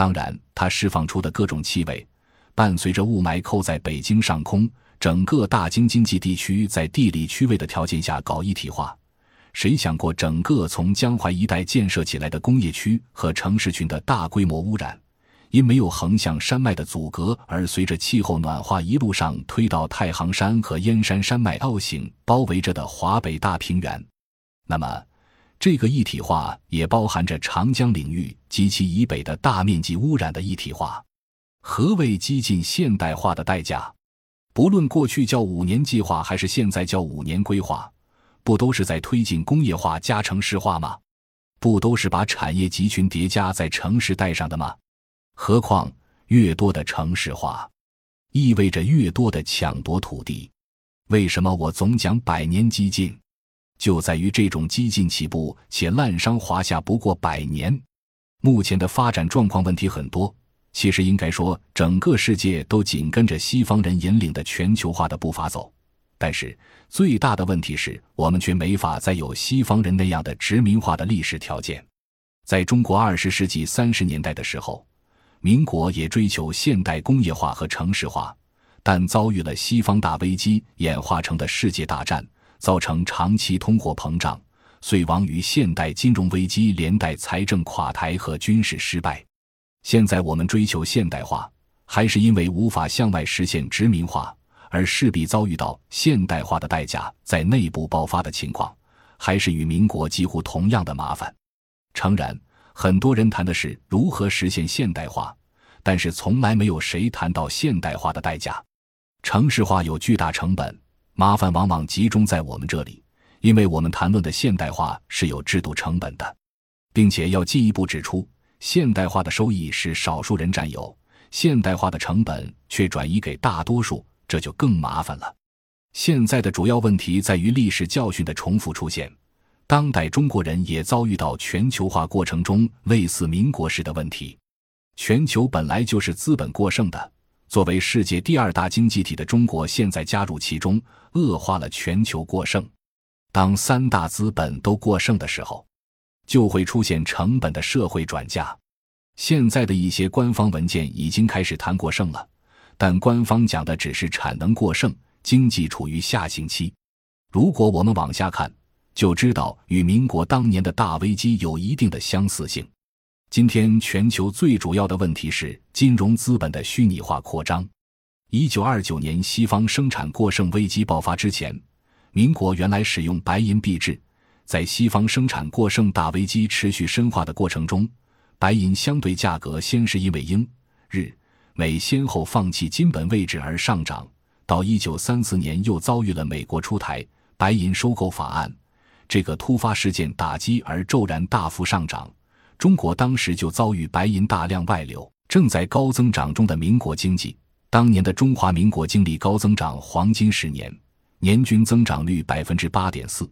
当然，它释放出的各种气味，伴随着雾霾扣在北京上空，整个大京津冀地区在地理区位的条件下搞一体化。谁想过，整个从江淮一带建设起来的工业区和城市群的大规模污染，因没有横向山脉的阻隔，而随着气候暖化一路上推到太行山和燕山山脉凹形包围着的华北大平原？那么，这个一体化也包含着长江领域及其以北的大面积污染的一体化。何谓激进现代化的代价？不论过去叫五年计划，还是现在叫五年规划。不都是在推进工业化加城市化吗？不都是把产业集群叠加在城市带上的吗？何况越多的城市化，意味着越多的抢夺土地。为什么我总讲百年激进？就在于这种激进起步且滥觞华夏不过百年。目前的发展状况问题很多，其实应该说整个世界都紧跟着西方人引领的全球化的步伐走。但是最大的问题是我们却没法再有西方人那样的殖民化的历史条件。在中国二十世纪三十年代的时候，民国也追求现代工业化和城市化，但遭遇了西方大危机演化成的世界大战，造成长期通货膨胀，遂亡于现代金融危机，连带财政垮台和军事失败。现在我们追求现代化，还是因为无法向外实现殖民化。而势必遭遇到现代化的代价，在内部爆发的情况，还是与民国几乎同样的麻烦。诚然，很多人谈的是如何实现现代化，但是从来没有谁谈到现代化的代价。城市化有巨大成本，麻烦往往集中在我们这里，因为我们谈论的现代化是有制度成本的，并且要进一步指出，现代化的收益是少数人占有，现代化的成本却转移给大多数。这就更麻烦了。现在的主要问题在于历史教训的重复出现，当代中国人也遭遇到全球化过程中类似民国时的问题。全球本来就是资本过剩的，作为世界第二大经济体的中国，现在加入其中，恶化了全球过剩。当三大资本都过剩的时候，就会出现成本的社会转嫁。现在的一些官方文件已经开始谈过剩了。但官方讲的只是产能过剩，经济处于下行期。如果我们往下看，就知道与民国当年的大危机有一定的相似性。今天全球最主要的问题是金融资本的虚拟化扩张。一九二九年西方生产过剩危机爆发之前，民国原来使用白银币制，在西方生产过剩大危机持续深化的过程中，白银相对价格先是因为英日。美先后放弃金本位置而上涨，到一九三四年又遭遇了美国出台白银收购法案，这个突发事件打击而骤然大幅上涨。中国当时就遭遇白银大量外流，正在高增长中的民国经济，当年的中华民国经历高增长黄金十年，年均增长率百分之八点四，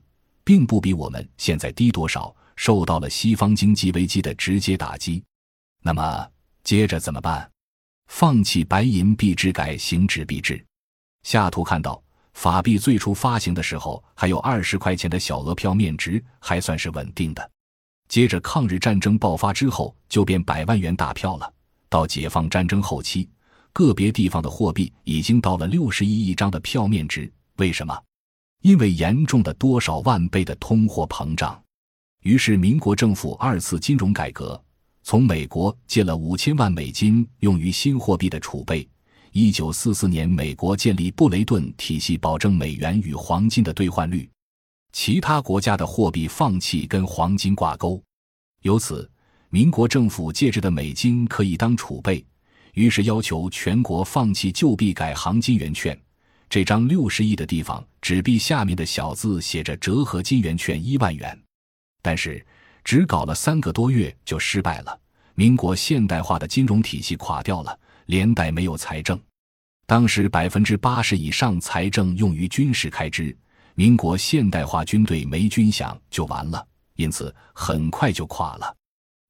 并不比我们现在低多少，受到了西方经济危机的直接打击。那么接着怎么办？放弃白银币制，改行纸币制。下图看到，法币最初发行的时候还有二十块钱的小额票面值，还算是稳定的。接着抗日战争爆发之后，就变百万元大票了。到解放战争后期，个别地方的货币已经到了六十亿一张的票面值。为什么？因为严重的多少万倍的通货膨胀。于是民国政府二次金融改革。从美国借了五千万美金用于新货币的储备。一九四四年，美国建立布雷顿体系，保证美元与黄金的兑换率。其他国家的货币放弃跟黄金挂钩，由此，民国政府借着的美金可以当储备，于是要求全国放弃旧币，改行金圆券。这张六十亿的地方，纸币下面的小字写着“折合金圆券一万元”，但是。只搞了三个多月就失败了，民国现代化的金融体系垮掉了，连带没有财政。当时百分之八十以上财政用于军事开支，民国现代化军队没军饷就完了，因此很快就垮了。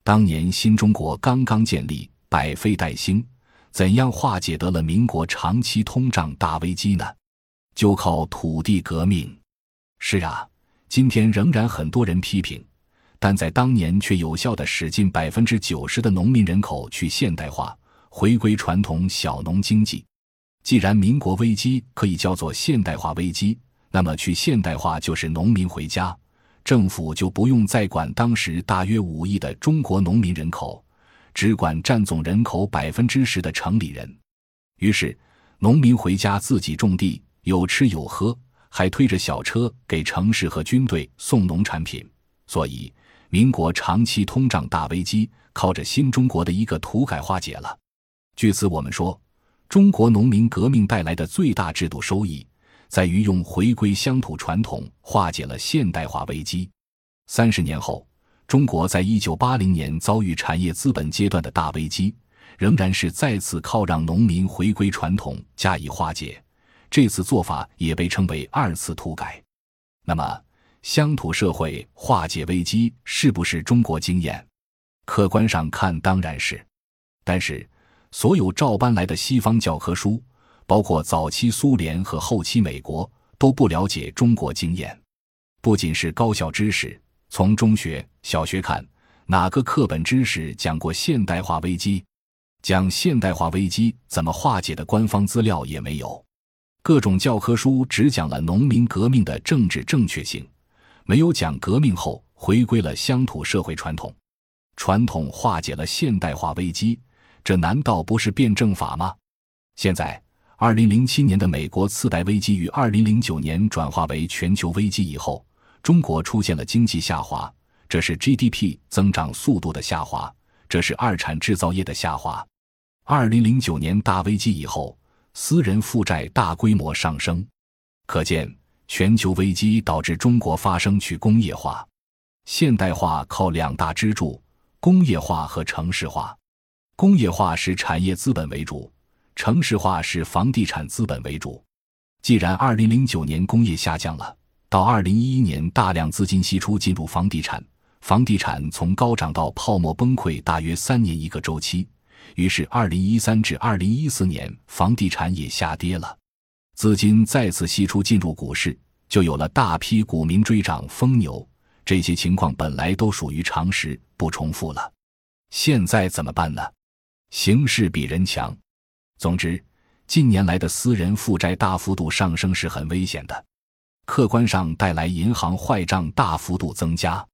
当年新中国刚刚建立，百废待兴，怎样化解得了民国长期通胀大危机呢？就靠土地革命。是啊，今天仍然很多人批评。但在当年却有效地使近百分之九十的农民人口去现代化，回归传统小农经济。既然民国危机可以叫做现代化危机，那么去现代化就是农民回家，政府就不用再管当时大约五亿的中国农民人口，只管占总人口百分之十的城里人。于是，农民回家自己种地，有吃有喝，还推着小车给城市和军队送农产品。所以，民国长期通胀大危机靠着新中国的一个土改化解了。据此，我们说，中国农民革命带来的最大制度收益。在于用回归乡土传统化解了现代化危机。三十年后，中国在一九八零年遭遇产业资本阶段的大危机，仍然是再次靠让农民回归传统加以化解。这次做法也被称为二次土改。那么，乡土社会化解危机是不是中国经验？客观上看，当然是。但是，所有照搬来的西方教科书。包括早期苏联和后期美国都不了解中国经验，不仅是高校知识，从中学、小学看，哪个课本知识讲过现代化危机？讲现代化危机怎么化解的官方资料也没有，各种教科书只讲了农民革命的政治正确性，没有讲革命后回归了乡土社会传统，传统化解了现代化危机，这难道不是辩证法吗？现在。二零零七年的美国次贷危机于二零零九年转化为全球危机以后，中国出现了经济下滑，这是 GDP 增长速度的下滑，这是二产制造业的下滑。二零零九年大危机以后，私人负债大规模上升，可见全球危机导致中国发生去工业化、现代化靠两大支柱：工业化和城市化。工业化是产业资本为主。城市化是房地产资本为主，既然二零零九年工业下降了，到二零一一年大量资金析出进入房地产，房地产从高涨到泡沫崩溃大约三年一个周期，于是二零一三至二零一四年房地产也下跌了，资金再次析出进入股市，就有了大批股民追涨疯牛，这些情况本来都属于常识，不重复了。现在怎么办呢？形势比人强。总之，近年来的私人负债大幅度上升是很危险的，客观上带来银行坏账大幅度增加，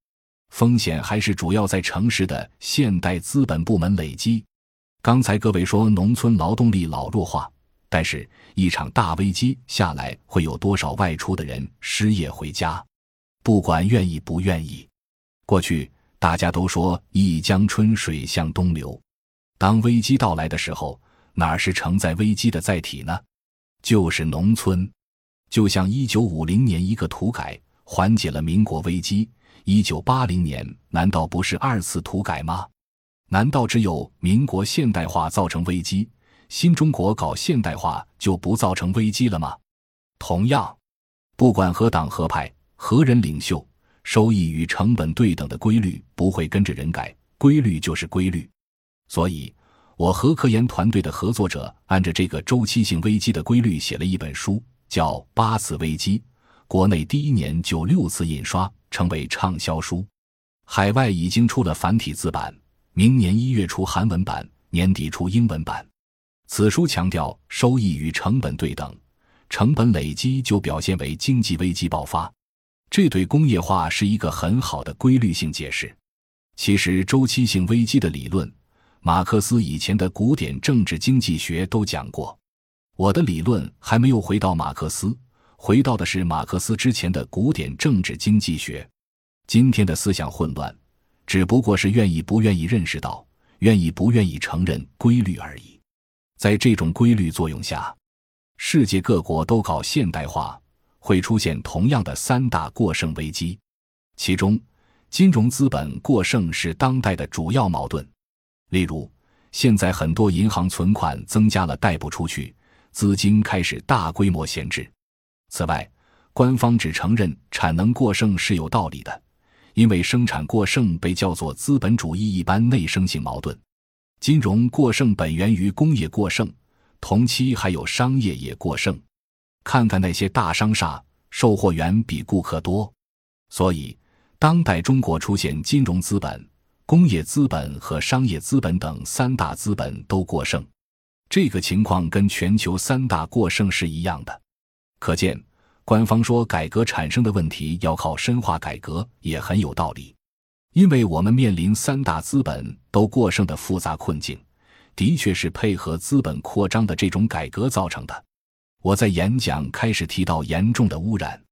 风险还是主要在城市的现代资本部门累积。刚才各位说农村劳动力老弱化，但是一场大危机下来，会有多少外出的人失业回家？不管愿意不愿意，过去大家都说一江春水向东流，当危机到来的时候。哪是承载危机的载体呢？就是农村。就像一九五零年一个土改缓解了民国危机，一九八零年难道不是二次土改吗？难道只有民国现代化造成危机，新中国搞现代化就不造成危机了吗？同样，不管何党何派何人领袖，收益与成本对等的规律不会跟着人改，规律就是规律。所以。我和科研团队的合作者按着这个周期性危机的规律写了一本书，叫《八次危机》，国内第一年就六次印刷，成为畅销书。海外已经出了繁体字版，明年一月出韩文版，年底出英文版。此书强调收益与成本对等，成本累积就表现为经济危机爆发。这对工业化是一个很好的规律性解释。其实周期性危机的理论。马克思以前的古典政治经济学都讲过，我的理论还没有回到马克思，回到的是马克思之前的古典政治经济学。今天的思想混乱，只不过是愿意不愿意认识到，愿意不愿意承认规律而已。在这种规律作用下，世界各国都搞现代化，会出现同样的三大过剩危机，其中金融资本过剩是当代的主要矛盾。例如，现在很多银行存款增加了，贷不出去，资金开始大规模闲置。此外，官方只承认产能过剩是有道理的，因为生产过剩被叫做资本主义一般内生性矛盾。金融过剩本源于工业过剩，同期还有商业也过剩。看看那些大商厦，售货员比顾客多，所以。当代中国出现金融资本、工业资本和商业资本等三大资本都过剩，这个情况跟全球三大过剩是一样的。可见，官方说改革产生的问题要靠深化改革也很有道理，因为我们面临三大资本都过剩的复杂困境，的确是配合资本扩张的这种改革造成的。我在演讲开始提到严重的污染。